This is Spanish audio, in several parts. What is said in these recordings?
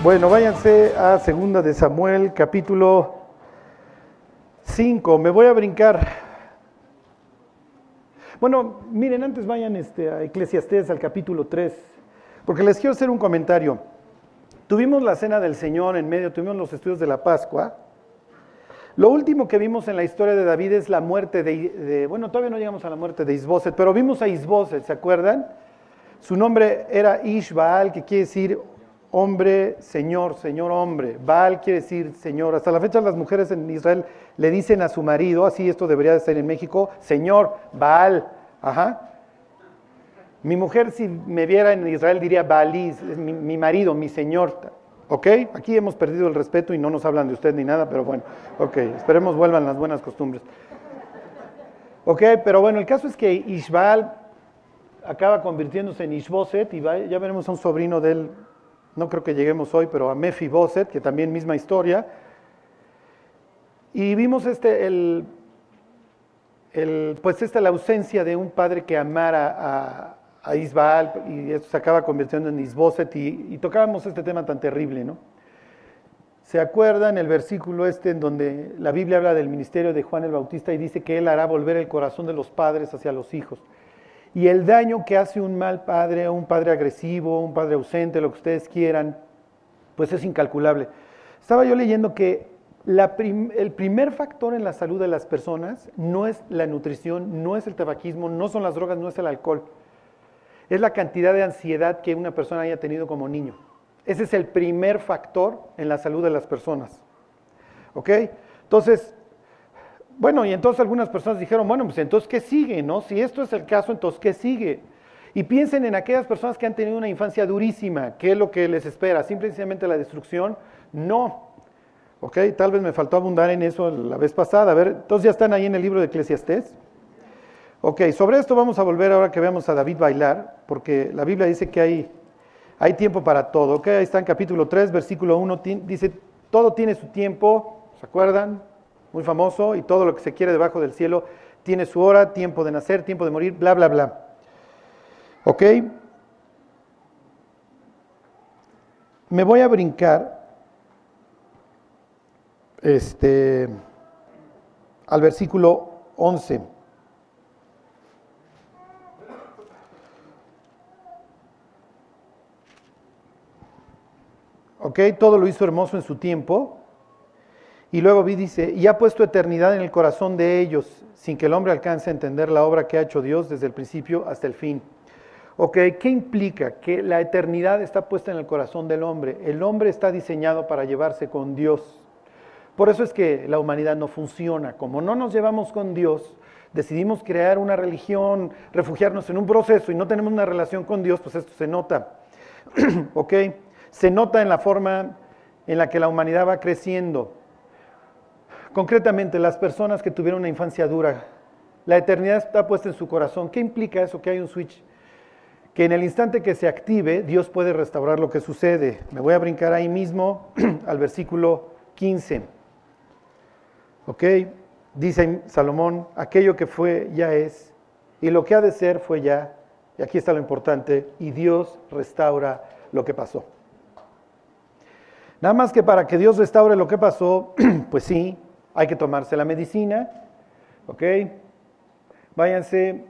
Bueno, váyanse a Segunda de Samuel, capítulo 5. Me voy a brincar. Bueno, miren, antes vayan este, a Eclesiastés, al capítulo 3, porque les quiero hacer un comentario. Tuvimos la cena del Señor en medio, tuvimos los estudios de la Pascua. Lo último que vimos en la historia de David es la muerte de, de bueno, todavía no llegamos a la muerte de Isboset, pero vimos a Isboset, ¿se acuerdan? Su nombre era Ishbaal, que quiere decir hombre, señor, señor, hombre. Baal quiere decir señor. Hasta la fecha las mujeres en Israel le dicen a su marido, así esto debería de ser en México, señor, Baal. Ajá. Mi mujer si me viera en Israel diría Baalí, mi, marido, mi señor. ¿Ok? Aquí hemos perdido el respeto y no nos hablan de usted ni nada, pero bueno, ok, esperemos vuelvan las buenas costumbres. Ok, pero bueno, el caso es que Ishbaal acaba convirtiéndose en Ishboset y ya veremos a un sobrino de él, no creo que lleguemos hoy, pero a Mefiboset, que también misma historia. Y vimos este, el, el, pues esta la ausencia de un padre que amara a, a Isbaal y esto se acaba convirtiendo en Isboset y, y tocábamos este tema tan terrible, ¿no? ¿Se acuerdan el versículo este en donde la Biblia habla del ministerio de Juan el Bautista y dice que él hará volver el corazón de los padres hacia los hijos? Y el daño que hace un mal padre, un padre agresivo, un padre ausente, lo que ustedes quieran, pues es incalculable. Estaba yo leyendo que el primer factor en la salud de las personas no es la nutrición, no es el tabaquismo, no son las drogas, no es el alcohol. Es la cantidad de ansiedad que una persona haya tenido como niño. Ese es el primer factor en la salud de las personas. ¿Ok? Entonces, bueno, y entonces algunas personas dijeron, bueno, pues entonces, ¿qué sigue? No? Si esto es el caso, entonces, ¿qué sigue? Y piensen en aquellas personas que han tenido una infancia durísima, ¿qué es lo que les espera? ¿Simplemente la destrucción? No. ¿Ok? Tal vez me faltó abundar en eso la vez pasada. A ver, entonces ya están ahí en el libro de Eclesiastés. Ok, sobre esto vamos a volver ahora que veamos a David bailar, porque la Biblia dice que hay, hay tiempo para todo. Ok, ahí está en capítulo 3, versículo 1, dice, todo tiene su tiempo, ¿se acuerdan? Muy famoso, y todo lo que se quiere debajo del cielo tiene su hora, tiempo de nacer, tiempo de morir, bla, bla, bla. ¿Ok? Me voy a brincar este, al versículo 11. ¿Ok? Todo lo hizo hermoso en su tiempo. Y luego vi, dice, y ha puesto eternidad en el corazón de ellos, sin que el hombre alcance a entender la obra que ha hecho Dios desde el principio hasta el fin. Ok, ¿qué implica? Que la eternidad está puesta en el corazón del hombre. El hombre está diseñado para llevarse con Dios. Por eso es que la humanidad no funciona. Como no nos llevamos con Dios, decidimos crear una religión, refugiarnos en un proceso y no tenemos una relación con Dios, pues esto se nota. ¿Ok? Se nota en la forma en la que la humanidad va creciendo. Concretamente, las personas que tuvieron una infancia dura, la eternidad está puesta en su corazón. ¿Qué implica eso? Que hay un switch. Que en el instante que se active, Dios puede restaurar lo que sucede. Me voy a brincar ahí mismo al versículo 15. ¿Ok? Dice Salomón, aquello que fue ya es, y lo que ha de ser fue ya, y aquí está lo importante, y Dios restaura lo que pasó. Nada más que para que Dios restaure lo que pasó, pues sí, hay que tomarse la medicina, ¿ok? Váyanse,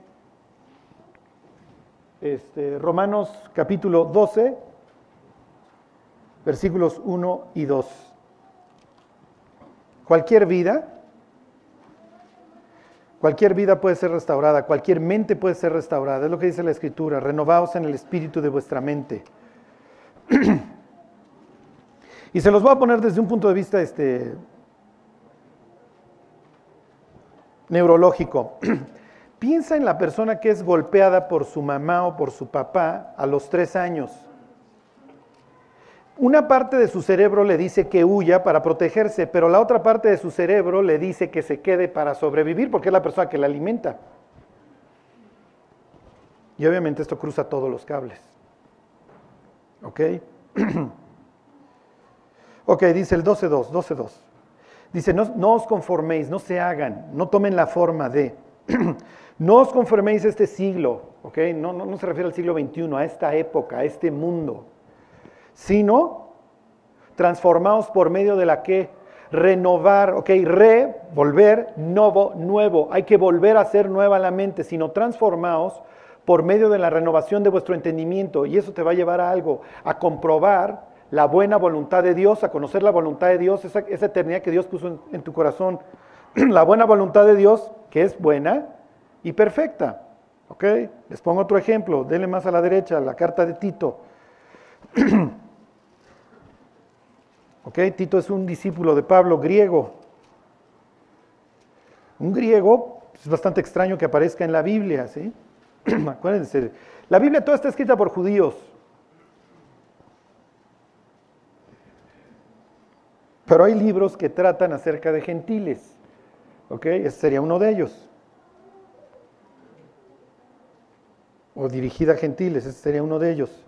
este, Romanos capítulo 12, versículos 1 y 2. Cualquier vida, cualquier vida puede ser restaurada, cualquier mente puede ser restaurada, es lo que dice la Escritura, renovaos en el espíritu de vuestra mente. y se los voy a poner desde un punto de vista este, neurológico. Piensa en la persona que es golpeada por su mamá o por su papá a los tres años. Una parte de su cerebro le dice que huya para protegerse, pero la otra parte de su cerebro le dice que se quede para sobrevivir porque es la persona que la alimenta. Y obviamente esto cruza todos los cables. ¿Ok? ok, dice el 12.2, 12.2. Dice, no, os conforméis, no se hagan, no tomen la forma de. no os conforméis a este siglo, ¿ok? No, no, se refiere al siglo XXI, a esta época, a este mundo, sino transformados por medio de la que renovar, ok, re, volver, novo, nuevo. Hay que volver a ser nueva la mente, sino transformados por medio de la renovación de vuestro entendimiento. Y eso te va a llevar a algo, a comprobar la buena voluntad de Dios, a conocer la voluntad de Dios, esa, eternidad que Dios puso en, tu corazón. la buena voluntad de Dios, que es buena y perfecta. ¿Ok? Les pongo otro ejemplo, denle más a la derecha, la carta de Tito. ¿Ok? Tito es un discípulo de Pablo griego. Un griego es bastante extraño que aparezca en la Biblia, ¿sí? Acuérdense, la Biblia toda está escrita por judíos. Pero hay libros que tratan acerca de gentiles. ¿Ok? Ese sería uno de ellos. O dirigida a gentiles, ese sería uno de ellos.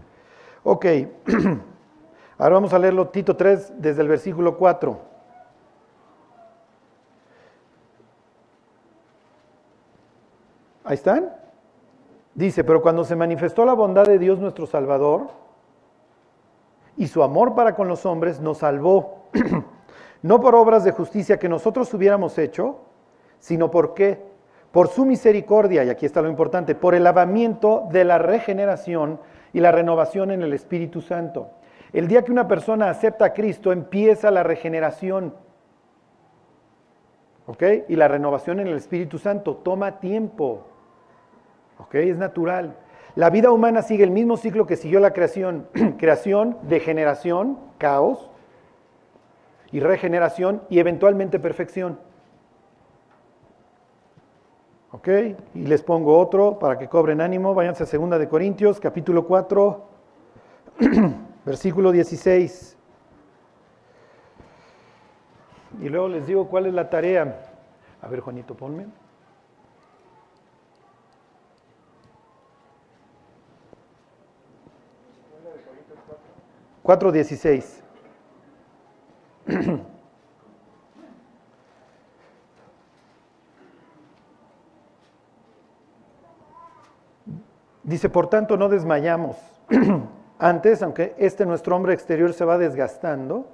Ok. Ahora vamos a leerlo Tito 3 desde el versículo 4. Ahí están. Dice, pero cuando se manifestó la bondad de Dios nuestro Salvador y su amor para con los hombres, nos salvó, no por obras de justicia que nosotros hubiéramos hecho, sino por qué? Por su misericordia, y aquí está lo importante, por el lavamiento de la regeneración y la renovación en el Espíritu Santo. El día que una persona acepta a Cristo, empieza la regeneración. ¿Ok? Y la renovación en el Espíritu Santo toma tiempo. ¿Ok? Es natural. La vida humana sigue el mismo ciclo que siguió la creación. creación, degeneración, caos, y regeneración y eventualmente perfección. ¿Ok? Y les pongo otro para que cobren ánimo. Váyanse a 2 de Corintios, capítulo 4, versículo 16. Y luego les digo cuál es la tarea. A ver, Juanito, ponme. 4.16. Dice, por tanto, no desmayamos. Antes, aunque este nuestro hombre exterior se va desgastando,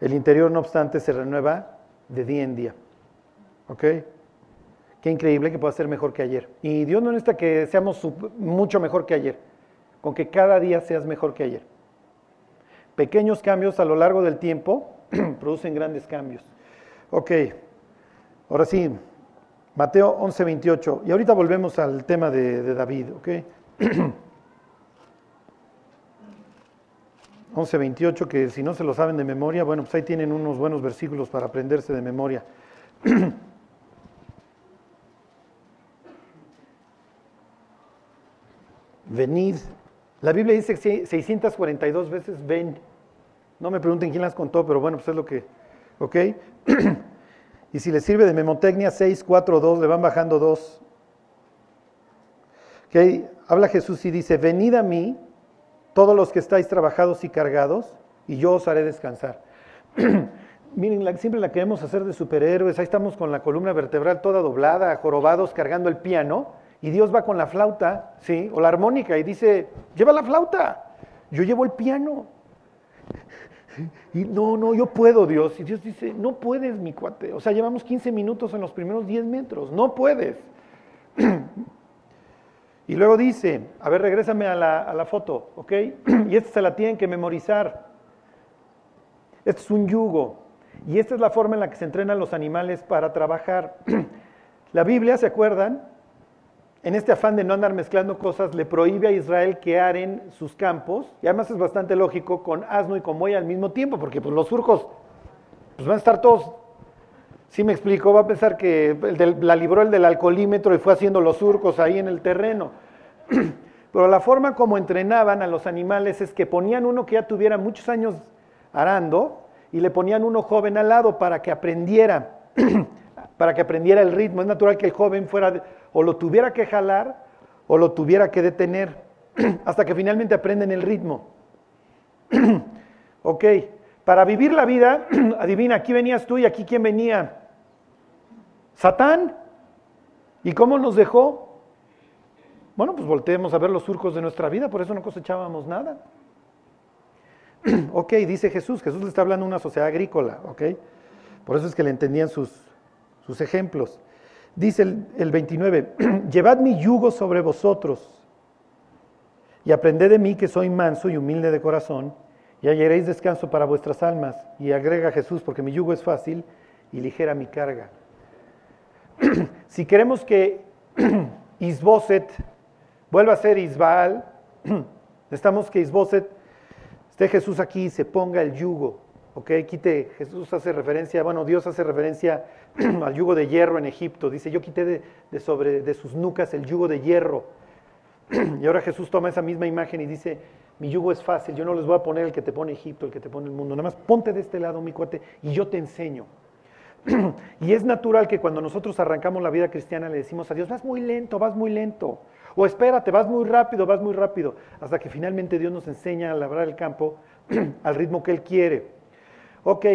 el interior, no obstante, se renueva de día en día. ¿Ok? Qué increíble que pueda ser mejor que ayer. Y Dios no necesita que seamos mucho mejor que ayer con que cada día seas mejor que ayer. Pequeños cambios a lo largo del tiempo producen grandes cambios. Ok, ahora sí, Mateo 11, 28. Y ahorita volvemos al tema de, David, ¿ok? 11, 28, que si no se lo saben de memoria, bueno, pues ahí tienen unos buenos versículos para aprenderse de memoria. Venid la Biblia dice 642 veces ven. No me pregunten quién las contó, pero bueno, pues es lo que, ¿ok? y si les sirve de memotecnia, 6, 4, 2, le van bajando 2. ¿Ok? Habla Jesús y dice, venid a mí, todos los que estáis trabajados y cargados, y yo os haré descansar. Miren, siempre la queremos hacer de superhéroes, ahí estamos con la columna vertebral toda doblada, jorobados, cargando el piano, y Dios va con la flauta, ¿sí? O la armónica y dice, lleva la flauta, yo llevo el piano. Y no, no, yo puedo, Dios. Y Dios dice, no puedes, mi cuate. O sea, llevamos 15 minutos en los primeros 10 metros, no puedes. Y luego dice, a ver, regrésame a la, a la foto, ¿ok? Y esta se la tienen que memorizar. Este es un yugo. Y esta es la forma en la que se entrenan los animales para trabajar. La Biblia, ¿se acuerdan? En este afán de no andar mezclando cosas, le prohíbe a Israel que aren sus campos, y además es bastante lógico, con asno y con buey al mismo tiempo, porque pues, los surcos pues, van a estar todos, si me explico, va a pensar que la libró el del alcoholímetro y fue haciendo los surcos ahí en el terreno. Pero la forma como entrenaban a los animales es que ponían uno que ya tuviera muchos años arando y le ponían uno joven al lado para que aprendiera, para que aprendiera el ritmo. Es natural que el joven fuera o lo tuviera que jalar o lo tuviera que detener, hasta que finalmente aprenden el ritmo. ok, para vivir la vida, adivina, aquí venías tú y aquí quién venía. Satán. ¿Y cómo nos dejó? Bueno, pues volteemos a ver los surcos de nuestra vida, por eso no cosechábamos nada. ok, dice Jesús, Jesús le está hablando a una sociedad agrícola, ok. Por eso es que le entendían sus, sus ejemplos. Dice el, el 29, llevad mi yugo sobre vosotros y aprended de mí que soy manso y humilde de corazón y hallaréis descanso para vuestras almas. Y agrega Jesús, porque mi yugo es fácil y ligera mi carga. si queremos que Isboset vuelva a ser Isbaal, necesitamos que Isboset esté Jesús aquí y se ponga el yugo. ¿Ok? Quite, Jesús hace referencia, bueno, Dios hace referencia al yugo de hierro en Egipto. Dice, yo quité de, sobre, de sus nucas el yugo de hierro. y ahora Jesús toma esa misma imagen y dice, mi yugo es fácil, yo no les voy a poner el que te pone Egipto, el que te pone el mundo. Nada más ponte de este lado, mi cuate, y yo te enseño. y es natural que cuando nosotros arrancamos la vida cristiana le decimos a Dios, vas muy lento, vas muy lento. O espérate, vas muy rápido, vas muy rápido. Hasta que finalmente Dios nos enseña a labrar el campo al ritmo que Él quiere. Ok,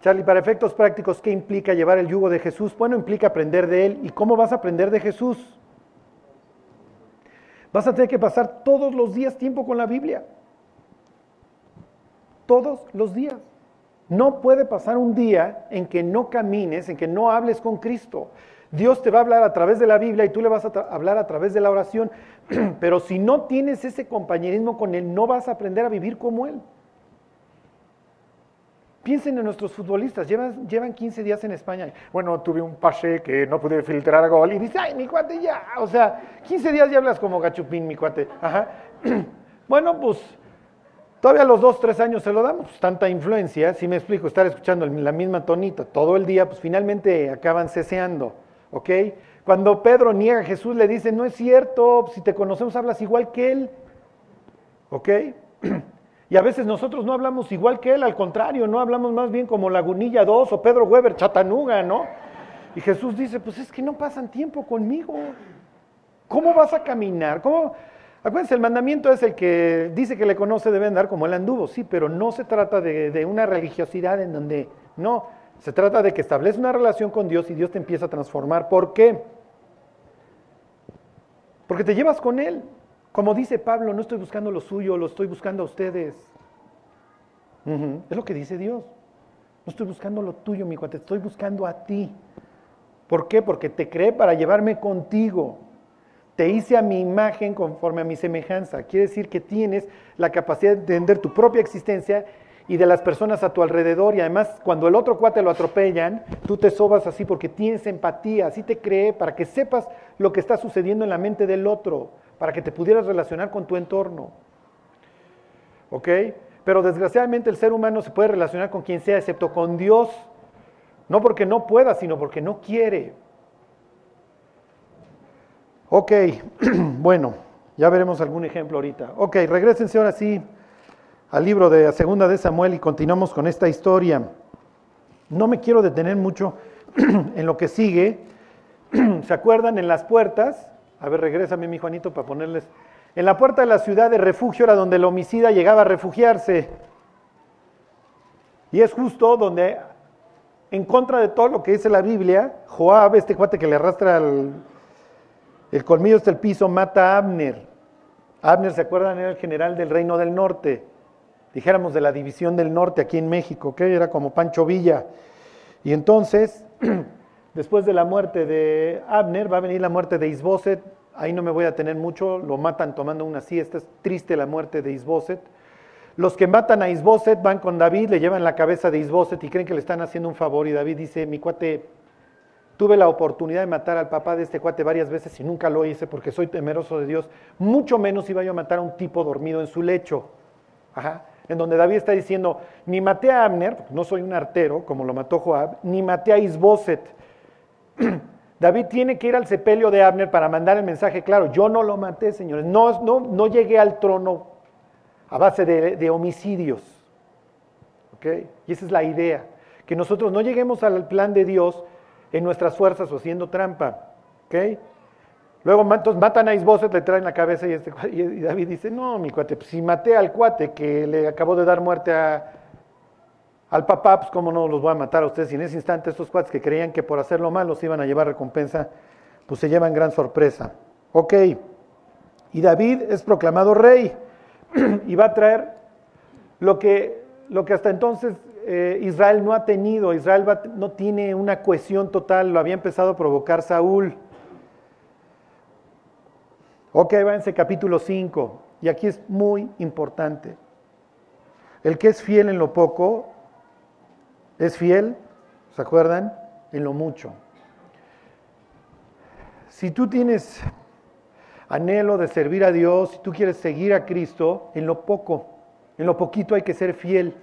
Charlie, para efectos prácticos, ¿qué implica llevar el yugo de Jesús? Bueno, implica aprender de Él. ¿Y cómo vas a aprender de Jesús? Vas a tener que pasar todos los días tiempo con la Biblia. Todos los días. No puede pasar un día en que no camines, en que no hables con Cristo. Dios te va a hablar a través de la Biblia y tú le vas a hablar a través de la oración. Pero si no tienes ese compañerismo con Él, no vas a aprender a vivir como Él. Piensen en nuestros futbolistas, llevan, llevan 15 días en España. Bueno, tuve un pase que no pude filtrar gol y dice, ay, mi cuate ya. O sea, 15 días ya hablas como gachupín, mi cuate. Ajá. Bueno, pues todavía a los dos, tres años se lo damos. Pues, tanta influencia, si me explico, estar escuchando la misma tonita todo el día, pues finalmente acaban ceseando. ¿Ok? Cuando Pedro niega a Jesús, le dice, no es cierto, si te conocemos hablas igual que él. ¿Ok? Y a veces nosotros no hablamos igual que él, al contrario, no hablamos más bien como Lagunilla 2 o Pedro Weber, Chatanuga, ¿no? Y Jesús dice, pues es que no pasan tiempo conmigo. ¿Cómo vas a caminar? ¿Cómo? Acuérdense, el mandamiento es el que dice que le conoce debe andar como él anduvo, sí, pero no se trata de, de una religiosidad en donde, no, se trata de que establece una relación con Dios y Dios te empieza a transformar. ¿Por qué? Porque te llevas con Él. Como dice Pablo, no estoy buscando lo suyo, lo estoy buscando a ustedes. Es lo que dice Dios. No estoy buscando lo tuyo, mi cuate, estoy buscando a ti. ¿Por qué? Porque te creé para llevarme contigo. Te hice a mi imagen conforme a mi semejanza. Quiere decir que tienes la capacidad de entender tu propia existencia y de las personas a tu alrededor. Y además, cuando el otro cuate lo atropellan, tú te sobas así porque tienes empatía. Así te creé para que sepas lo que está sucediendo en la mente del otro para que te pudieras relacionar con tu entorno. ¿Ok? Pero desgraciadamente el ser humano se puede relacionar con quien sea, excepto con Dios. No porque no pueda, sino porque no quiere. Ok, bueno, ya veremos algún ejemplo ahorita. Ok, regresense ahora sí al libro de la Segunda de Samuel y continuamos con esta historia. No me quiero detener mucho en lo que sigue. ¿Se acuerdan en las puertas? A ver, regrésame mi Juanito para ponerles. En la puerta de la ciudad de refugio era donde el homicida llegaba a refugiarse. Y es justo donde, en contra de todo lo que dice la Biblia, Joab, este cuate que le arrastra el, el colmillo hasta el piso, mata a Abner. Abner, ¿se acuerdan? Era el general del Reino del Norte. Dijéramos de la División del Norte aquí en México, que era como Pancho Villa. Y entonces Después de la muerte de Abner va a venir la muerte de Isboset. Ahí no me voy a tener mucho, lo matan tomando una siesta. Es triste la muerte de Isboset. Los que matan a Isboset van con David, le llevan la cabeza de Isboset y creen que le están haciendo un favor. Y David dice, mi cuate, tuve la oportunidad de matar al papá de este cuate varias veces y nunca lo hice porque soy temeroso de Dios. Mucho menos iba yo a matar a un tipo dormido en su lecho. Ajá en donde David está diciendo, ni maté a Abner, no soy un artero, como lo mató Joab, ni maté a Isboset. David tiene que ir al sepelio de Abner para mandar el mensaje claro, yo no lo maté, señores, no, no, no llegué al trono a base de, homicidios. Y esa es la idea, que nosotros no lleguemos al plan de Dios en nuestras fuerzas o haciendo trampa. Luego matan a Isboset, le traen la cabeza y, este, y David dice, no, mi cuate, pues, si maté al cuate que le acabó de dar muerte a, al papá, pues cómo no los voy a matar a ustedes. Y en ese instante estos cuates que creían que por hacerlo mal los iban a llevar recompensa, pues se llevan gran sorpresa. Ok, y David es proclamado rey y va a traer lo que, lo que hasta entonces eh, Israel no ha tenido. Israel no tiene una cohesión total, lo había empezado a provocar Saúl. Ok, váyanse capítulo 5. Y aquí es muy importante. El que es fiel en lo poco, es fiel, ¿se acuerdan? En lo mucho. Si tú tienes anhelo de servir a Dios, si tú quieres seguir a Cristo, en lo poco, en lo poquito hay que ser fiel.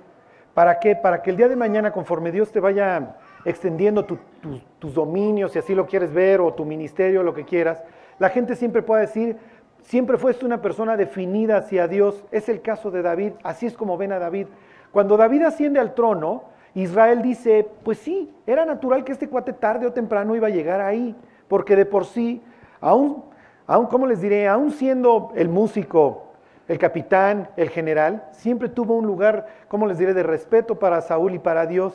¿Para qué? Para que el día de mañana, conforme Dios te vaya extendiendo tus dominios, si así lo quieres ver, o tu ministerio, lo que quieras, la gente siempre pueda decir, siempre fuiste una persona definida hacia Dios. Es el caso de David, así es como ven a David. Cuando David asciende al trono, Israel dice, pues sí, era natural que este cuate tarde o temprano iba a llegar ahí, porque de por sí, aún, aún ¿cómo les diré? Aún siendo el músico, el capitán, el general, siempre tuvo un lugar, ¿cómo les diré?, de respeto para Saúl y para Dios.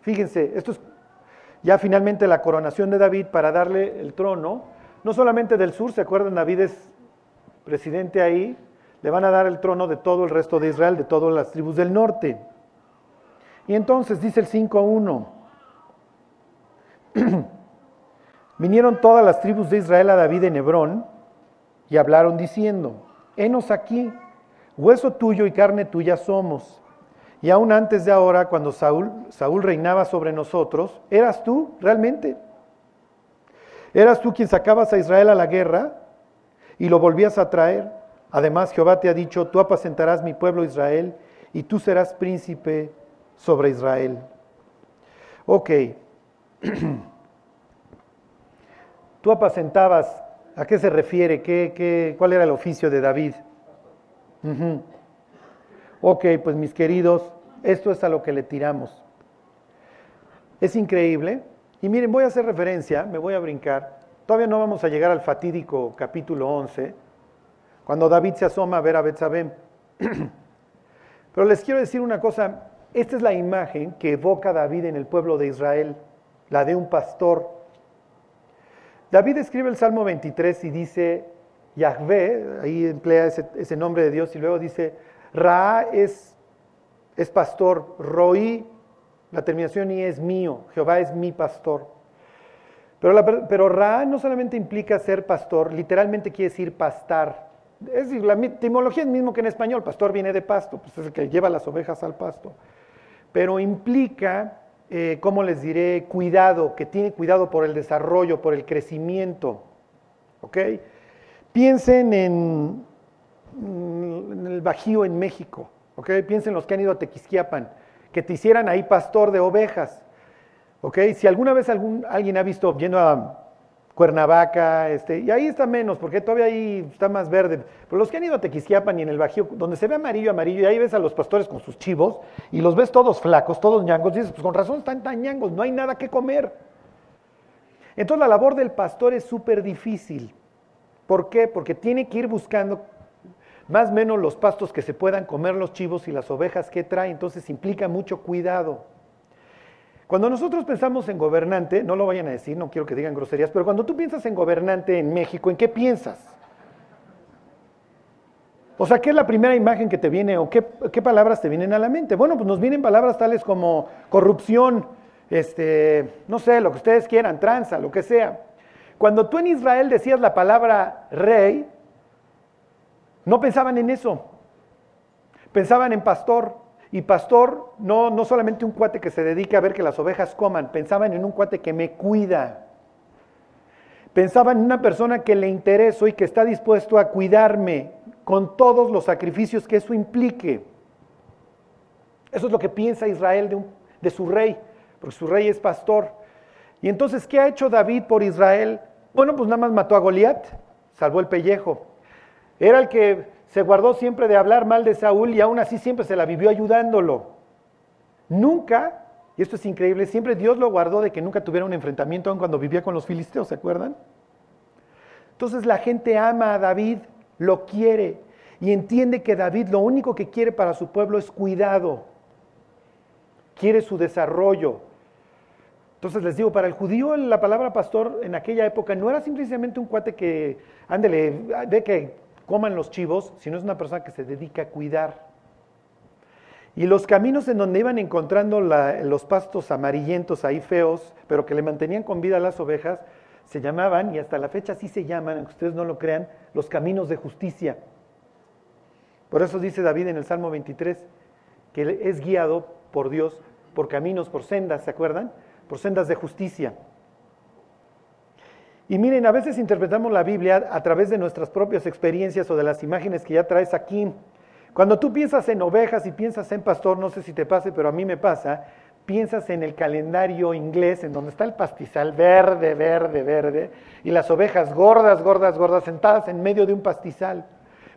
Fíjense, esto es ya finalmente la coronación de David para darle el trono, no solamente del sur, ¿se acuerdan? David es presidente ahí, le van a dar el trono de todo el resto de Israel, de todas las tribus del norte. Y entonces dice el 5.1, vinieron todas las tribus de Israel a David en Hebrón y hablaron diciendo, henos aquí, hueso tuyo y carne tuya somos. Y aún antes de ahora, cuando Saúl, Saúl reinaba sobre nosotros, ¿eras tú realmente? ¿Eras tú quien sacabas a Israel a la guerra? y lo volvías a traer. Además, Jehová te ha dicho, tú apacentarás mi pueblo Israel y tú serás príncipe sobre Israel. Ok. tú apacentabas, ¿a qué se refiere? ¿Qué, qué, cuál era el oficio de David? Ok, pues mis queridos, esto es a lo que le tiramos. Es increíble. Y miren, voy a hacer referencia, me voy a brincar. Todavía no vamos a llegar al fatídico capítulo 11, cuando David se asoma a ver a Betsabé. Pero les quiero decir una cosa, esta es la imagen que evoca David en el pueblo de Israel, la de un pastor. David escribe el Salmo 23 y dice, Yahvé, ahí emplea ese, nombre de Dios, y luego dice, Ra es, es pastor, Roí, la terminación y es mío, Jehová es mi pastor. Pero, pero Ra no solamente implica ser pastor, literalmente quiere decir pastar. Es decir, la etimología es mismo que en español, pastor viene de pasto, pues es el que lleva las ovejas al pasto. Pero implica, eh, ¿cómo les diré? Cuidado, que tiene cuidado por el desarrollo, por el crecimiento. ¿Ok? Piensen en, el Bajío en México. ¿Ok? Piensen los que han ido a Tequisquiapan, que te hicieran ahí pastor de ovejas. ¿Ok? Si alguna vez algún, alguien ha visto yendo a Cuernavaca, este, y ahí está menos, porque todavía ahí está más verde. Pero los que han ido a Tequisquiapan y en el Bajío, donde se ve amarillo, amarillo, y ahí ves a los pastores con sus chivos, y los ves todos flacos, todos ñangos, y dices, pues con razón están tan ñangos, no hay nada que comer. Entonces la labor del pastor es súper difícil. ¿Por qué? Porque tiene que ir buscando más o menos los pastos que se puedan comer los chivos y las ovejas que trae, entonces implica mucho cuidado. Cuando nosotros pensamos en gobernante, no lo vayan a decir, no quiero que digan groserías, pero cuando tú piensas en gobernante en México, ¿en qué piensas? O sea, ¿qué es la primera imagen que te viene o qué, palabras te vienen a la mente? Bueno, pues nos vienen palabras tales como corrupción, este, no sé, lo que ustedes quieran, tranza, lo que sea. Cuando tú en Israel decías la palabra rey, no pensaban en eso, pensaban en pastor. Y pastor, no, no solamente un cuate que se dedica a ver que las ovejas coman, pensaban en un cuate que me cuida. Pensaban en una persona que le intereso y que está dispuesto a cuidarme con todos los sacrificios que eso implique. Eso es lo que piensa Israel de, de su rey, porque su rey es pastor. Y entonces, ¿qué ha hecho David por Israel? Bueno, pues nada más mató a Goliat, salvó el pellejo. Era el que se guardó siempre de hablar mal de Saúl y aún así siempre se la vivió ayudándolo. Nunca, y esto es increíble, siempre Dios lo guardó de que nunca tuviera un enfrentamiento aun cuando vivía con los filisteos, ¿se acuerdan? Entonces la gente ama a David, lo quiere y entiende que David lo único que quiere para su pueblo es cuidado, quiere su desarrollo. Entonces les digo, para el judío la palabra pastor en aquella época no era simplemente un cuate que, ándele, de que coman los chivos, sino es una persona que se dedica a cuidar. Y los caminos en donde iban encontrando los pastos amarillentos ahí feos, pero que le mantenían con vida a las ovejas, se llamaban, y hasta la fecha sí se llaman, aunque ustedes no lo crean, los caminos de justicia. Por eso dice David en el Salmo 23, que es guiado por Dios por caminos, por sendas, ¿se acuerdan? Por sendas de justicia. Y miren, a veces interpretamos la Biblia a través de nuestras propias experiencias o de las imágenes que ya traes aquí. Cuando tú piensas en ovejas y piensas en pastor, no sé si te pase, pero a mí me pasa, piensas en el calendario inglés, en donde está el pastizal verde, verde, verde, y las ovejas gordas, gordas, gordas, sentadas en medio de un pastizal.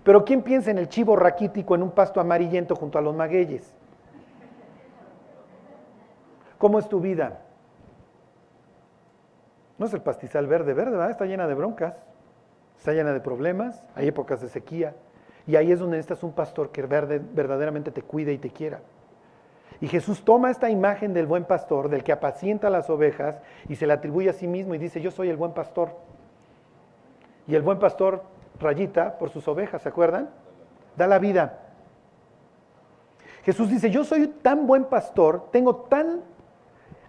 Pero ¿quién piensa en el chivo raquítico en un pasto amarillento junto a los magueyes? ¿Cómo es tu vida? No es el pastizal verde, verde, ¿verdad? está llena de broncas, está llena de problemas, hay épocas de sequía. Y ahí es donde necesitas un pastor que verdaderamente te cuide y te quiera. Y Jesús toma esta imagen del buen pastor, del que apacienta las ovejas, y se la atribuye a sí mismo y dice, yo soy el buen pastor. Y el buen pastor rayita por sus ovejas, ¿se acuerdan? Da la vida. Jesús dice, yo soy tan buen pastor, tengo tan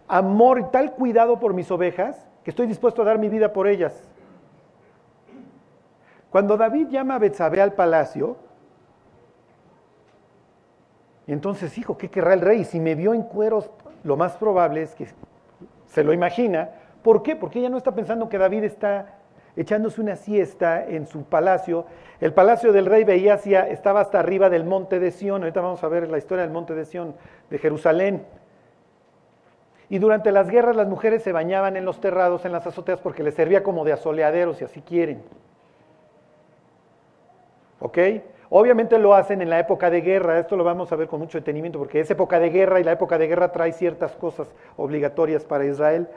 amor y tal cuidado por mis ovejas, que estoy dispuesto a dar mi vida por ellas. Cuando David llama a Betsabé al palacio, entonces, hijo, ¿qué querrá el rey? Si me vio en cueros, lo más probable es que se lo imagina. ¿Por qué? Porque ella no está pensando que David está echándose una siesta en su palacio. El palacio del rey veía estaba hasta arriba del monte de Sión. Ahorita vamos a ver la historia del monte de Sión, de Jerusalén. Y durante las guerras las mujeres se bañaban en los terrados, en las azoteas, porque les servía como de asoleaderos, si así quieren. ¿Ok? Obviamente lo hacen en la época de guerra, esto lo vamos a ver con mucho detenimiento porque es época de guerra y la época de guerra trae ciertas cosas obligatorias para Israel.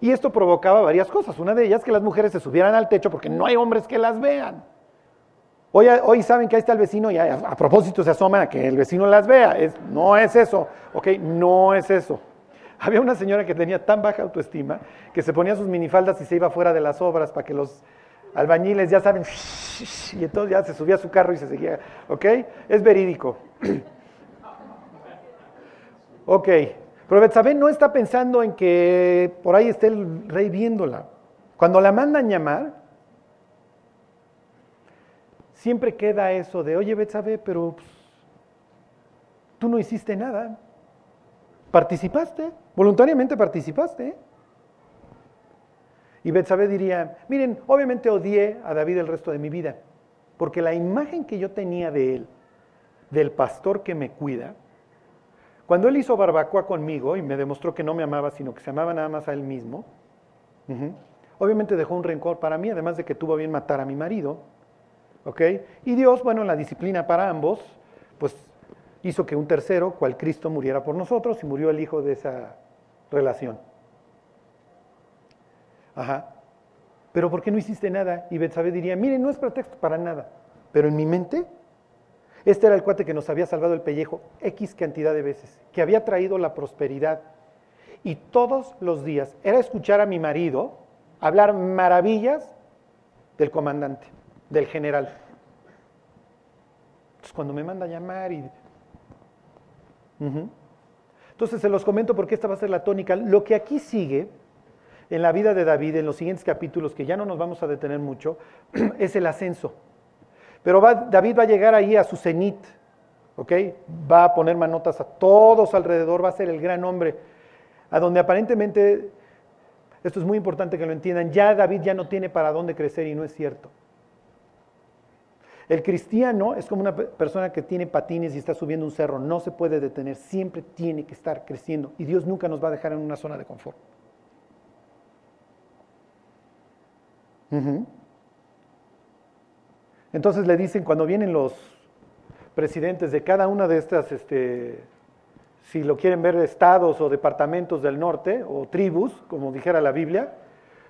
Y esto provocaba varias cosas. Una de ellas que las mujeres se subieran al techo porque no hay hombres que las vean. Hoy, saben que ahí está el vecino y a, propósito se asoman a que el vecino las vea. No es eso, ¿ok? No es eso. Había una señora que tenía tan baja autoestima que se ponía sus minifaldas y se iba fuera de las obras para que los albañiles ya saben, y entonces ya se subía a su carro y se seguía, ¿ok? Es verídico. ok, pero Betsabé no está pensando en que por ahí esté el rey viéndola. Cuando la mandan llamar, siempre queda eso de, oye Betsabé, pero pues, tú no hiciste nada. Participaste, voluntariamente participaste. Y Betsabé diría, miren, obviamente odié a David el resto de mi vida, porque la imagen que yo tenía de él, del pastor que me cuida, cuando él hizo barbacoa conmigo y me demostró que no me amaba, sino que se amaba nada más a él mismo, obviamente dejó un rencor para mí, además de que tuvo bien matar a mi marido. ¿ok? Y Dios, bueno, en la disciplina para ambos, pues hizo que un tercero, cual Cristo, muriera por nosotros y murió el hijo de esa relación. Ajá. Pero ¿por qué no hiciste nada? Y Betsabe diría, miren, no es pretexto para nada. Pero en mi mente, este era el cuate que nos había salvado el pellejo X cantidad de veces, que había traído la prosperidad. Y todos los días era escuchar a mi marido hablar maravillas del comandante, del general. Entonces cuando me manda a llamar y... Entonces se los comento porque esta va a ser la tónica. Lo que aquí sigue en la vida de David, en los siguientes capítulos, que ya no nos vamos a detener mucho, es el ascenso. Pero David va a llegar ahí a su cenit, ¿ok? Va a poner manotas a todos alrededor, va a ser el gran hombre, a donde aparentemente, esto es muy importante que lo entiendan, ya David ya no tiene para dónde crecer y no es cierto. El cristiano es como una persona que tiene patines y está subiendo un cerro, no se puede detener, siempre tiene que estar creciendo y Dios nunca nos va a dejar en una zona de confort. Entonces le dicen, cuando vienen los presidentes de cada una de estas, este, si lo quieren ver, estados o departamentos del norte, o tribus, como dijera la Biblia,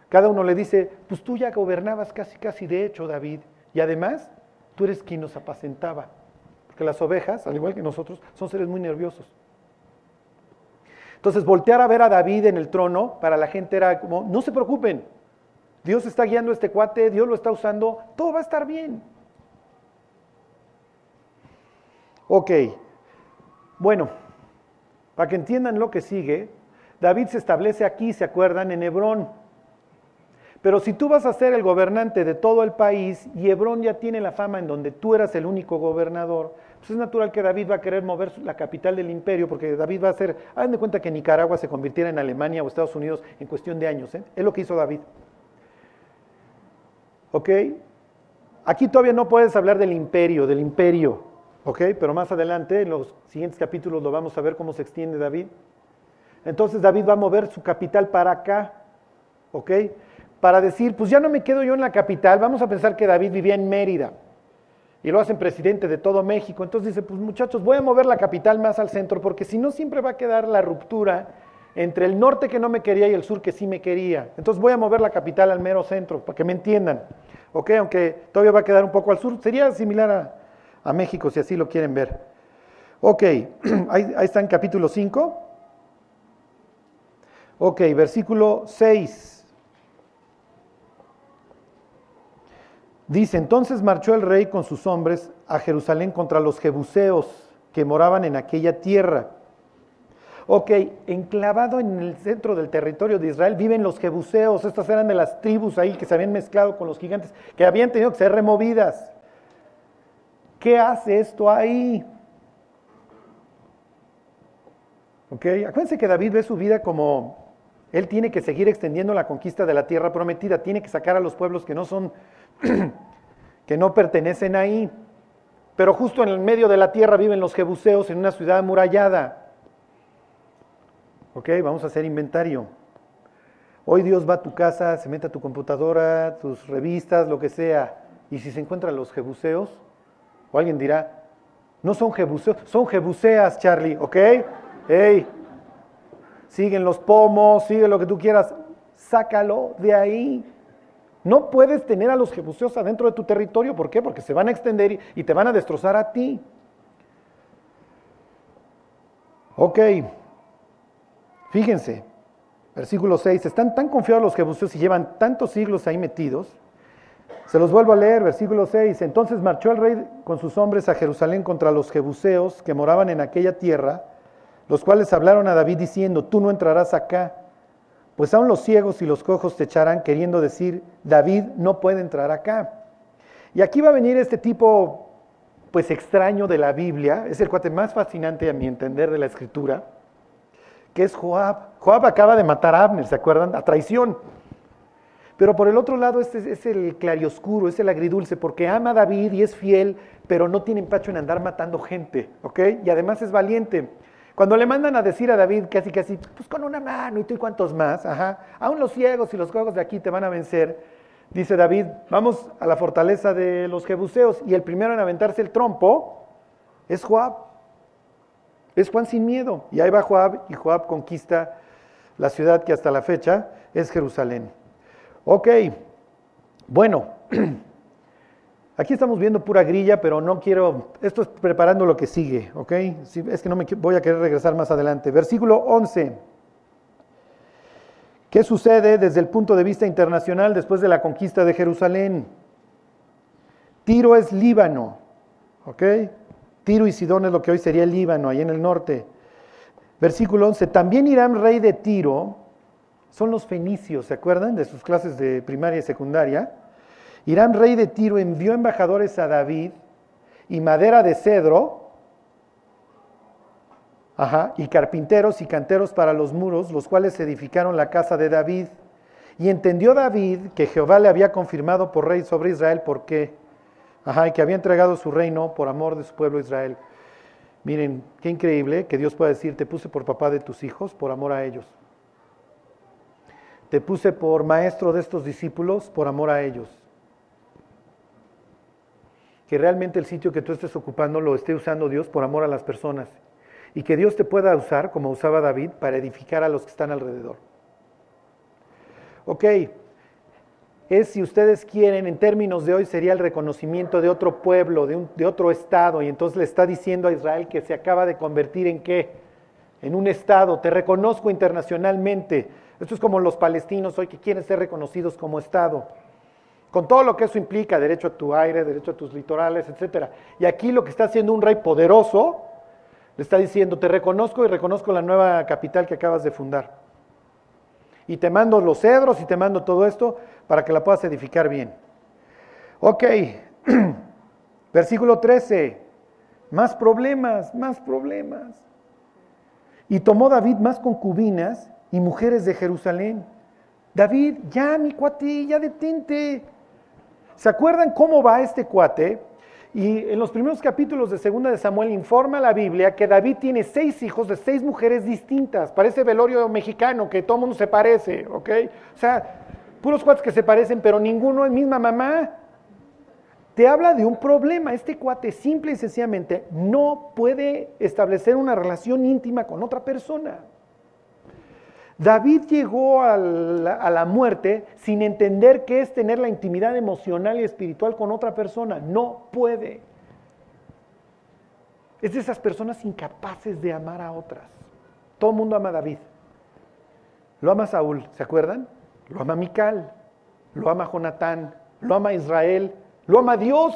cada uno le dice, pues tú ya gobernabas casi, casi de hecho, David, y además tú eres quien nos apacentaba, porque las ovejas, al igual que nosotros, son seres muy nerviosos. Entonces, voltear a ver a David en el trono, para la gente era como, no se preocupen, Dios está guiando este cuate, Dios lo está usando, todo va a estar bien. Ok, Bueno, para que entiendan lo que sigue, David se establece aquí, ¿se acuerdan? En Hebrón. Pero si tú vas a ser el gobernante de todo el país y Hebrón ya tiene la fama en donde tú eras el único gobernador, pues es natural que David va a querer mover la capital del imperio, porque David va a hacer, hagan de cuenta que Nicaragua se convirtiera en Alemania o Estados Unidos en cuestión de años. ¿eh? Es lo que hizo David. ¿Ok? Aquí todavía no puedes hablar del imperio, del imperio. ¿Ok? Pero más adelante, en los siguientes capítulos, lo vamos a ver cómo se extiende David. Entonces David va a mover su capital para acá. ¿Ok? Para decir, pues ya no me quedo yo en la capital, vamos a pensar que David vivía en Mérida y lo hacen presidente de todo México. Entonces dice, pues muchachos, voy a mover la capital más al centro, porque si no siempre va a quedar la ruptura entre el norte que no me quería y el sur que sí me quería. Entonces voy a mover la capital al mero centro, para que me entiendan. ¿Ok? Aunque todavía va a quedar un poco al sur, sería similar a, México, si así lo quieren ver. Ok, ahí, ahí está en capítulo 5. Ok, versículo 6. Dice, entonces marchó el rey con sus hombres a Jerusalén contra los jebuseos que moraban en aquella tierra. Ok, enclavado en el centro del territorio de Israel viven los jebuseos, estas eran de las tribus ahí que se habían mezclado con los gigantes, que habían tenido que ser removidas. ¿Qué hace esto ahí? Ok, acuérdense que David ve su vida como él tiene que seguir extendiendo la conquista de la tierra prometida, tiene que sacar a los pueblos que no son que no pertenecen ahí. Pero justo en el medio de la tierra viven los jebuseos en una ciudad amurallada. Ok, vamos a hacer inventario. Hoy Dios va a tu casa, se mete a tu computadora, tus revistas, lo que sea. Y si se encuentran los jebuseos, o alguien dirá, no son jebuseos, son jebuseas, Charlie, ¿ok? Hey, siguen los pomos, sigue lo que tú quieras, sácalo de ahí. No puedes tener a los jebuseos adentro de tu territorio. ¿Por qué? Porque se van a extender y te van a destrozar a ti. Ok. Fíjense, versículo 6. Están tan confiados los jebuseos y llevan tantos siglos ahí metidos. Se los vuelvo a leer, versículo 6. Entonces marchó el rey con sus hombres a Jerusalén contra los jebuseos que moraban en aquella tierra, los cuales hablaron a David diciendo, tú no entrarás acá pues aún los ciegos y los cojos te echarán queriendo decir, David no puede entrar acá. Y aquí va a venir este tipo, pues extraño de la Biblia, es el cuate más fascinante a mi entender de la escritura, que es Joab. Joab acaba de matar a Abner, ¿se acuerdan? A traición. Pero por el otro lado, este es el clarioscuro, es el agridulce, porque ama a David y es fiel, pero no tiene empacho en andar matando gente, ¿ok? Y además es valiente. Cuando le mandan a decir a David casi casi, pues con una mano y tú y cuantos más, ajá, aún los ciegos y los juegos de aquí te van a vencer, dice David, vamos a la fortaleza de los jebuseos y el primero en aventarse el trompo es Joab. Es Juan sin miedo. Y ahí va Joab y Joab conquista la ciudad que hasta la fecha es Jerusalén. Ok, bueno, Aquí estamos viendo pura grilla, pero no quiero, esto es preparando lo que sigue, ¿ok? Es que no me voy a querer regresar más adelante. Versículo 11. ¿Qué sucede desde el punto de vista internacional después de la conquista de Jerusalén? Tiro es Líbano, ¿ok? Tiro y Sidón es lo que hoy sería el Líbano, ahí en el norte. Versículo 11. También Irán, rey de Tiro, son los fenicios, ¿se acuerdan de sus clases de primaria y secundaria? Irán, rey de Tiro, envió embajadores a David y madera de cedro, y carpinteros y canteros para los muros, los cuales edificaron la casa de David. Y entendió David que Jehová le había confirmado por rey sobre Israel, porque, ajá, y que había entregado su reino por amor de su pueblo Israel. Miren, qué increíble que Dios pueda decir, te puse por papá de tus hijos, por amor a ellos. Te puse por maestro de estos discípulos, por amor a ellos que realmente el sitio que tú estés ocupando lo esté usando Dios por amor a las personas y que Dios te pueda usar, como usaba David, para edificar a los que están alrededor. Ok, es si ustedes quieren, en términos de hoy sería el reconocimiento de otro pueblo, de, de otro estado, y entonces le está diciendo a Israel que se acaba de convertir en qué? En un estado, te reconozco internacionalmente. Esto es como los palestinos hoy que quieren ser reconocidos como estado con todo lo que eso implica, derecho a tu aire, derecho a tus litorales, etc. Y aquí lo que está haciendo un rey poderoso, Le está diciendo, te reconozco y reconozco la nueva capital que acabas de fundar. Y te mando los cedros y te mando todo esto para que la puedas edificar bien. Ok, versículo 13, más problemas, más problemas. Y tomó David más concubinas y mujeres de Jerusalén. David, ya mi cuate, ya detente. ¿Se acuerdan cómo va este cuate? Y en los primeros capítulos de Segunda de Samuel informa la Biblia que David tiene seis hijos de seis mujeres distintas. Parece velorio mexicano, que todo mundo se parece, ¿ok? O sea, puros cuates que se parecen, pero ninguno es misma mamá. Te habla de un problema. Este cuate simple y sencillamente no puede establecer una relación íntima con otra persona. David llegó a la, muerte sin entender qué es tener la intimidad emocional y espiritual con otra persona. No puede. Es de esas personas incapaces de amar a otras. Todo el mundo ama a David. Lo ama Saúl, ¿se acuerdan? Lo ama Mical, lo ama Jonatán, lo ama Israel, lo ama Dios.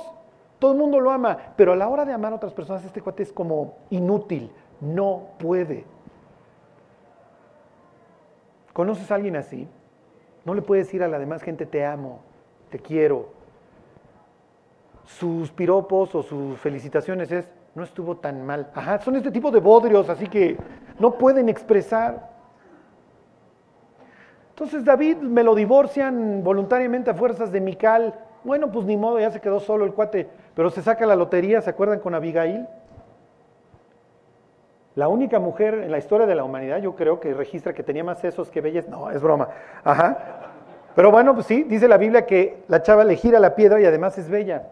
Todo el mundo lo ama. Pero a la hora de amar a otras personas, este cuate es como inútil. No puede. ¿Conoces a alguien así? No le puedes decir a la demás gente te amo, te quiero. Sus piropos o sus felicitaciones es, no estuvo tan mal. Ajá, son este tipo de bodrios, así que no pueden expresar. Entonces David me lo divorcian voluntariamente a fuerzas de Mical. Bueno, pues ni modo, ya se quedó solo el cuate, pero se saca la lotería, ¿se acuerdan con Abigail? La única mujer en la historia de la humanidad, yo creo que registra que tenía más sesos que bellas. No, es broma. Ajá. Pero bueno, pues sí, dice la Biblia que la chava le gira la piedra y además es bella.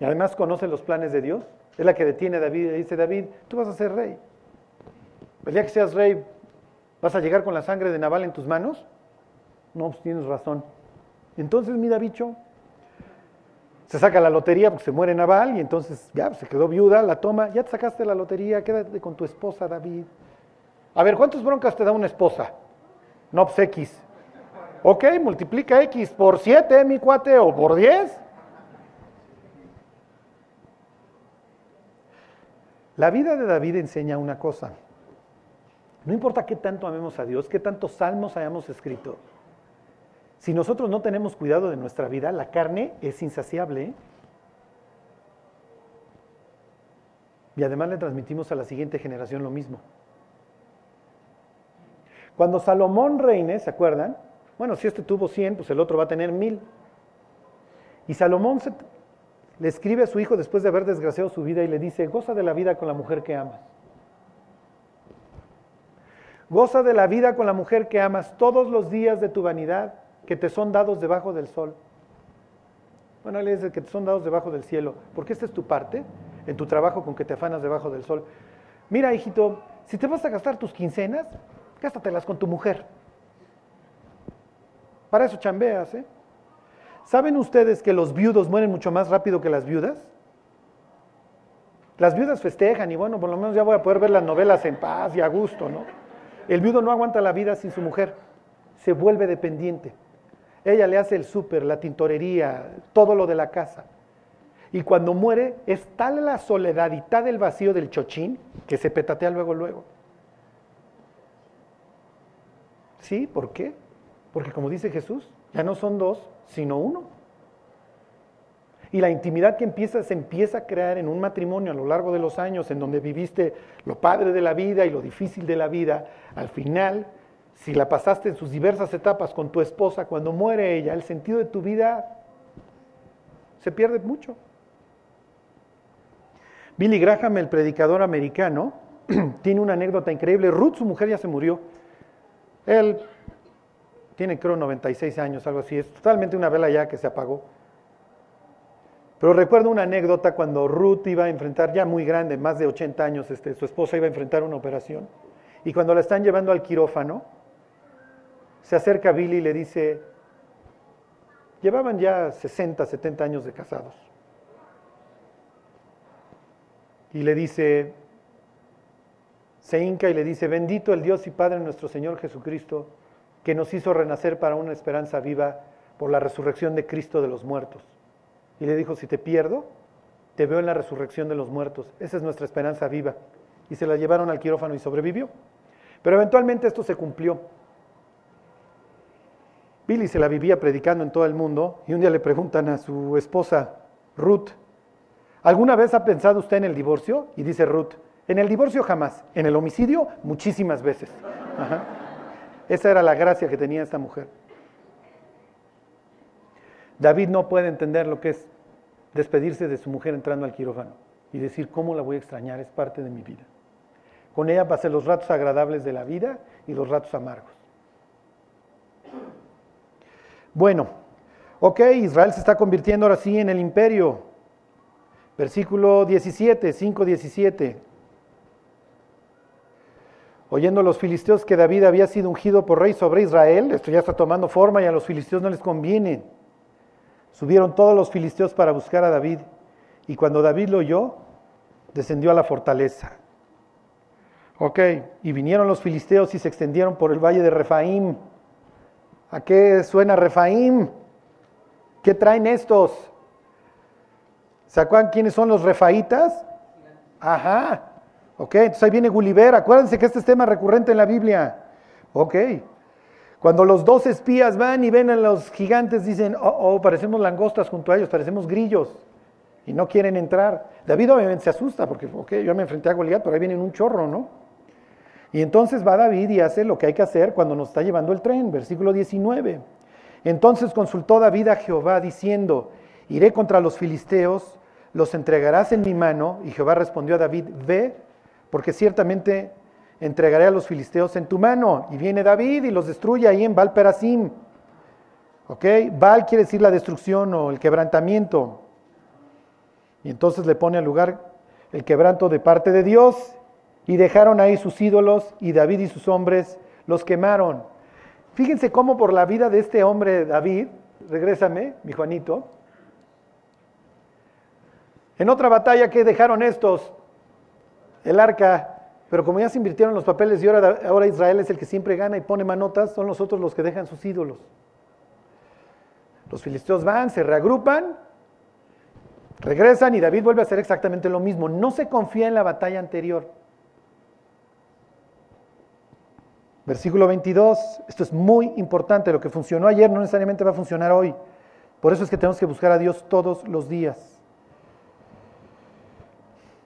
Y además conoce los planes de Dios. Es la que detiene a David y dice, David, tú vas a ser rey. El día que seas rey, ¿vas a llegar con la sangre de Naval en tus manos? No, pues tienes razón. Entonces, mira, bicho, se saca la lotería porque se muere Naval y entonces ya se quedó viuda, la toma, ya te sacaste la lotería, quédate con tu esposa, David. A ver, ¿cuántas broncas te da una esposa? No, pues X. Ok, multiplica X por 7, mi cuate, o por 10. La vida de David enseña una cosa. No importa qué tanto amemos a Dios, qué tantos salmos hayamos escrito, si nosotros no tenemos cuidado de nuestra vida, la carne es insaciable. Y además le transmitimos a la siguiente generación lo mismo. Cuando Salomón reine, ¿se acuerdan? Bueno, si este tuvo 100, pues el otro va a tener 1000. Y Salomón le escribe a su hijo después de haber desgraciado su vida y le dice, goza de la vida con la mujer que amas. Goza de la vida con la mujer que amas todos los días de tu vanidad que te son dados debajo del sol. Bueno, él dice que te son dados debajo del cielo, porque esta es tu parte en tu trabajo con que te afanas debajo del sol. Mira, hijito, si te vas a gastar tus quincenas, gástatelas con tu mujer. Para eso chambeas, ¿eh? ¿Saben ustedes que los viudos mueren mucho más rápido que las viudas? Las viudas festejan y bueno, por lo menos ya voy a poder ver las novelas en paz y a gusto, ¿no? El viudo no aguanta la vida sin su mujer, se vuelve dependiente. Ella le hace el súper, la tintorería, todo lo de la casa. Y cuando muere es tal la soledad y tal el vacío del chochín que se petatea luego, luego. ¿Sí? ¿Por qué? Porque como dice Jesús, ya no son dos, sino uno. Y la intimidad que empieza, se empieza a crear en un matrimonio a lo largo de los años, en donde viviste lo padre de la vida y lo difícil de la vida, al final si la pasaste en sus diversas etapas con tu esposa, cuando muere ella, el sentido de tu vida se pierde mucho. Billy Graham, el predicador americano, tiene una anécdota increíble. Ruth, su mujer, ya se murió. Él tiene, creo, 96 años, algo así. Es totalmente una vela ya que se apagó. Pero recuerdo una anécdota cuando Ruth iba a enfrentar, ya muy grande, más de 80 años, este, su esposa iba a enfrentar una operación. Y cuando la están llevando al quirófano, se acerca a Billy y le dice, llevaban ya 60, 70 años de casados. Y le dice, se hinca y le dice, bendito el Dios y Padre nuestro Señor Jesucristo, que nos hizo renacer para una esperanza viva por la resurrección de Cristo de los muertos. Y le dijo, si te pierdo, te veo en la resurrección de los muertos. Esa es nuestra esperanza viva. y se la llevaron al quirófano y sobrevivió. Pero eventualmente esto se cumplió. Billy se la vivía predicando en todo el mundo y un día le preguntan a su esposa, Ruth, ¿alguna vez ha pensado usted en el divorcio? Y dice Ruth, en el divorcio jamás, en el homicidio muchísimas veces. Esa era la gracia que tenía esta mujer. David no puede entender lo que es despedirse de su mujer entrando al quirófano y decir, ¿cómo la voy a extrañar? Es parte de mi vida. Con ella pasé los ratos agradables de la vida y los ratos amargos. Bueno, ok, Israel se está convirtiendo ahora sí en el imperio. Versículo 17, 5, 17. Oyendo los filisteos que David había sido ungido por rey sobre Israel, esto ya está tomando forma y a los filisteos no les conviene. Subieron todos los filisteos para buscar a David y cuando David lo oyó, descendió a la fortaleza. Ok, y vinieron los filisteos y se extendieron por el valle de Refaim. ¿A qué suena Refaim? ¿Qué traen estos? ¿Se acuerdan quiénes son los refaitas? Ajá. Ok, entonces ahí viene Gulliver. Acuérdense que este es tema recurrente en la Biblia. Ok. Cuando los dos espías van y ven a los gigantes, dicen, oh, oh, parecemos langostas junto a ellos, parecemos grillos. Y no quieren entrar. David obviamente se asusta porque, ok, yo me enfrenté a Goliat, pero ahí viene un chorro, ¿no? Y entonces va David y hace lo que hay que hacer cuando nos está llevando el tren, versículo 19. Entonces consultó David a Jehová diciendo, iré contra los filisteos, los entregarás en mi mano. Y Jehová respondió a David, ve, porque ciertamente entregaré a los filisteos en tu mano. Y viene David y los destruye ahí en Valperasim. ¿Ok? Val quiere decir la destrucción o el quebrantamiento. Y entonces le pone al lugar el quebranto de parte de Dios y dejaron ahí sus ídolos y David y sus hombres los quemaron. Fíjense cómo por la vida de este hombre David, regrésame, mi Juanito, en otra batalla que dejaron estos, el arca, pero como ya se invirtieron los papeles y ahora, ahora Israel es el que siempre gana y pone manotas, son los otros los que dejan sus ídolos. Los filisteos van, se reagrupan, regresan y David vuelve a hacer exactamente lo mismo. No se confía en la batalla anterior. Versículo 22, esto es muy importante, lo que funcionó ayer no necesariamente va a funcionar hoy. Por eso es que tenemos que buscar a Dios todos los días.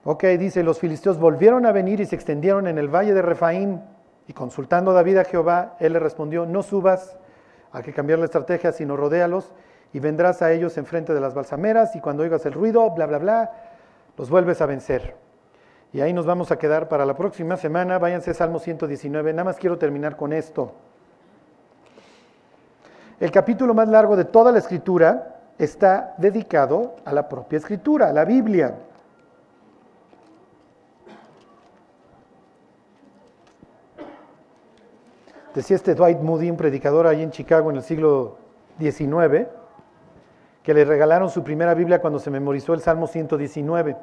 Ok, dice, los filisteos volvieron a venir y se extendieron en el valle de Refaim. Y consultando David a Jehová, él le respondió, no subas, hay que cambiar la estrategia, sino rodéalos y vendrás a ellos enfrente de las balsameras y cuando oigas el ruido, bla, bla, bla, los vuelves a vencer. Y ahí nos vamos a quedar para la próxima semana. Váyanse a Salmo 119. Nada más quiero terminar con esto. El capítulo más largo de toda la escritura está dedicado a la propia escritura, a la Biblia. Decía este Dwight Moody, un predicador ahí en Chicago en el siglo XIX, que le regalaron su primera Biblia cuando se memorizó el Salmo 119.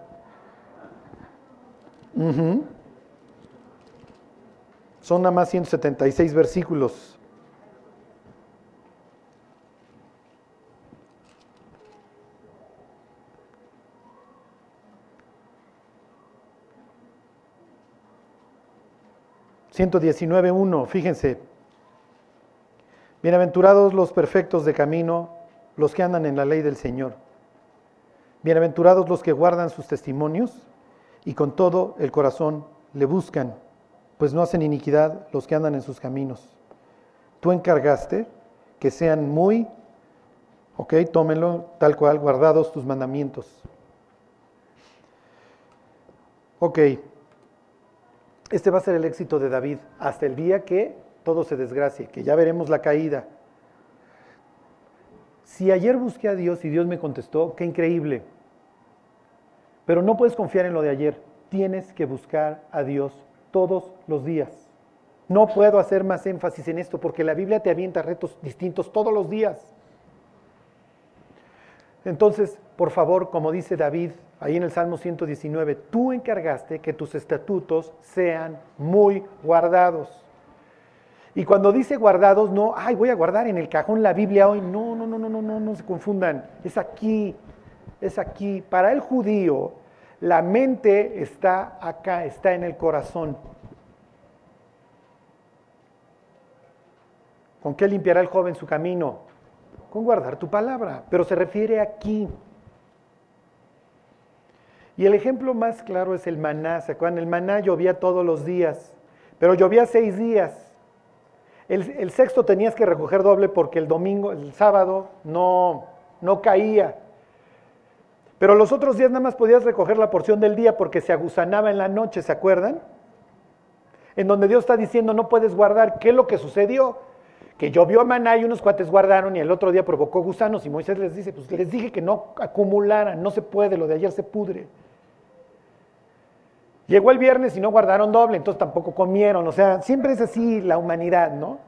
Son nada más 176 versículos. uno, fíjense. Bienaventurados los perfectos de camino, los que andan en la ley del Señor. Bienaventurados los que guardan sus testimonios y con todo el corazón le buscan, pues no hacen iniquidad los que andan en sus caminos. Tú encargaste que sean muy, ok, tómenlo tal cual, guardados tus mandamientos. Ok, este va a ser el éxito de David hasta el día que todo se desgracie, que ya veremos la caída. Si ayer busqué a Dios y Dios me contestó, qué increíble. Pero no puedes confiar en lo de ayer. Tienes que buscar a Dios todos los días. No puedo hacer más énfasis en esto porque la Biblia te avienta retos distintos todos los días. Entonces, por favor, como dice David ahí en el Salmo 119, tú encargaste que tus estatutos sean muy guardados. Y cuando dice guardados, no, ay, voy a guardar en el cajón la Biblia hoy. No, no, no, no, no, no, no se confundan. Es aquí, es aquí. Para el judío, La mente está acá, está en el corazón. ¿Con qué limpiará el joven su camino? Con guardar tu palabra, pero se refiere aquí. Y el ejemplo más claro es el maná. ¿Se acuerdan? El maná llovía todos los días, pero llovía seis días. El, sexto tenías que recoger doble porque el domingo, el sábado, no, no caía. Pero los otros días nada más podías recoger la porción del día porque se agusanaba en la noche, ¿se acuerdan? En donde Dios está diciendo no puedes guardar. ¿Qué es lo que sucedió? Que llovió maná y unos cuates guardaron y el otro día provocó gusanos y Moisés les dice, pues les dije que no acumularan, no se puede, lo de ayer se pudre. Llegó el viernes y no guardaron doble, entonces tampoco comieron. O sea, siempre es así la humanidad, ¿no?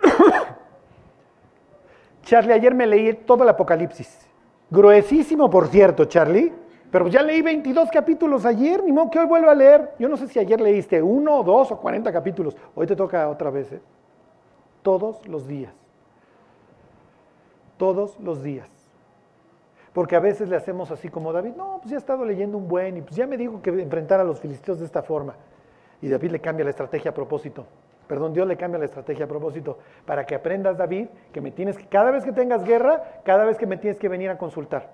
Charlie, ayer me leí todo el Apocalipsis. Gruesísimo, por cierto, Charlie. Pero ya leí 22 capítulos ayer, ni modo que hoy vuelva a leer. Yo no sé si ayer leíste uno, dos o 40 capítulos. Hoy te toca otra vez. ¿eh? Todos los días. Todos los días. Porque a veces le hacemos así como David, no, pues ya he estado leyendo un buen y pues ya me dijo que enfrentar a los filisteos de esta forma. Y David le cambia la estrategia a propósito. Perdón, Dios le cambia la estrategia a propósito para que aprendas, David, que me tienes que, cada vez que tengas guerra, cada vez que me tienes que venir a consultar.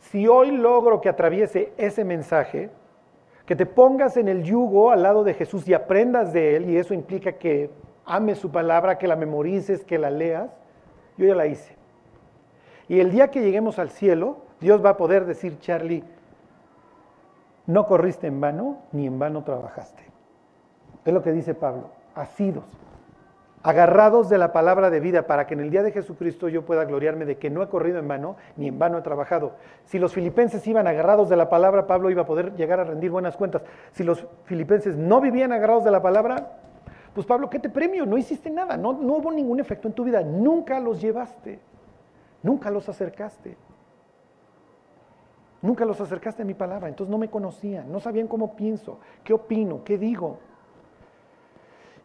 Si hoy logro que atraviese ese mensaje, que te pongas en el yugo al lado de Jesús y aprendas de Él, y eso implica que ames su palabra, que la memorices, que la leas, yo ya la hice. Y el día que lleguemos al cielo, Dios va a poder decir, Charlie, no corriste en vano, ni en vano trabajaste. Es lo que dice Pablo, asidos, agarrados de la palabra de vida para que en el día de Jesucristo yo pueda gloriarme de que no he corrido en vano, ni en vano he trabajado. Si los filipenses iban agarrados de la palabra, Pablo iba a poder llegar a rendir buenas cuentas. Si los filipenses no vivían agarrados de la palabra, pues Pablo, ¿qué te premio? No hiciste nada, no, no hubo ningún efecto en tu vida, nunca los llevaste. Nunca los acercaste. Nunca los acercaste a mi palabra, entonces no me conocían, no sabían cómo pienso, qué opino, qué digo.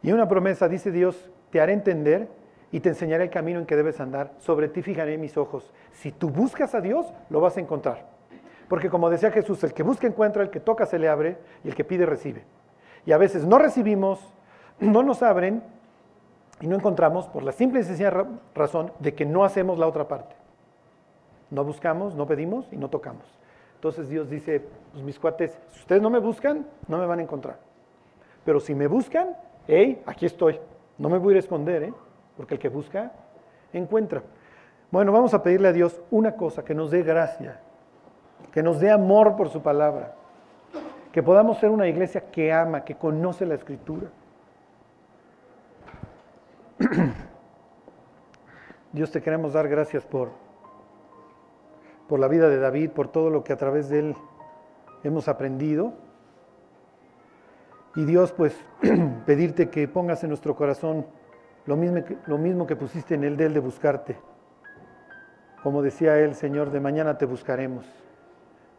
Y una promesa, dice Dios, te haré entender y te enseñaré el camino en que debes andar. Sobre ti fijaré mis ojos. Si tú buscas a Dios, lo vas a encontrar. Porque como decía Jesús, el que busca encuentra, el que toca se le abre y el que pide recibe. Y a veces no recibimos, no nos abren y no encontramos por la simple y sencilla razón de que no hacemos la otra parte. No buscamos, no pedimos y no tocamos. Entonces Dios dice, pues mis cuates, si ustedes no me buscan, no me van a encontrar. Pero si me buscan, hey, aquí estoy. No me voy a ir esconder, ¿eh? porque el que busca, encuentra. Bueno, vamos a pedirle a Dios una cosa, que nos dé gracia, que nos dé amor por su palabra, que podamos ser una iglesia que ama, que conoce la escritura. Dios te queremos dar gracias por, por la vida de David, por todo lo que a través de él hemos aprendido. Y Dios, pues, pedirte que pongas en nuestro corazón lo mismo, que, lo mismo que pusiste en el de él de buscarte. Como decía él, Señor, de mañana te buscaremos.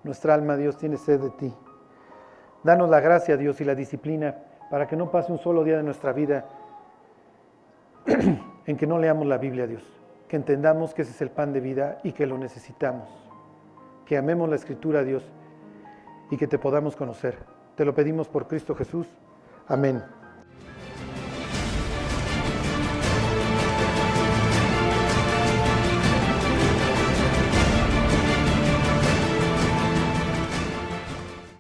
Nuestra alma, Dios, tiene sed de ti. Danos la gracia, Dios, y la disciplina para que no pase un solo día de nuestra vida en que no leamos la Biblia, Dios, que entendamos que ese es el pan de vida y que lo necesitamos, que amemos la Escritura, Dios, y que te podamos conocer. Te lo pedimos por Cristo Jesús. Amén.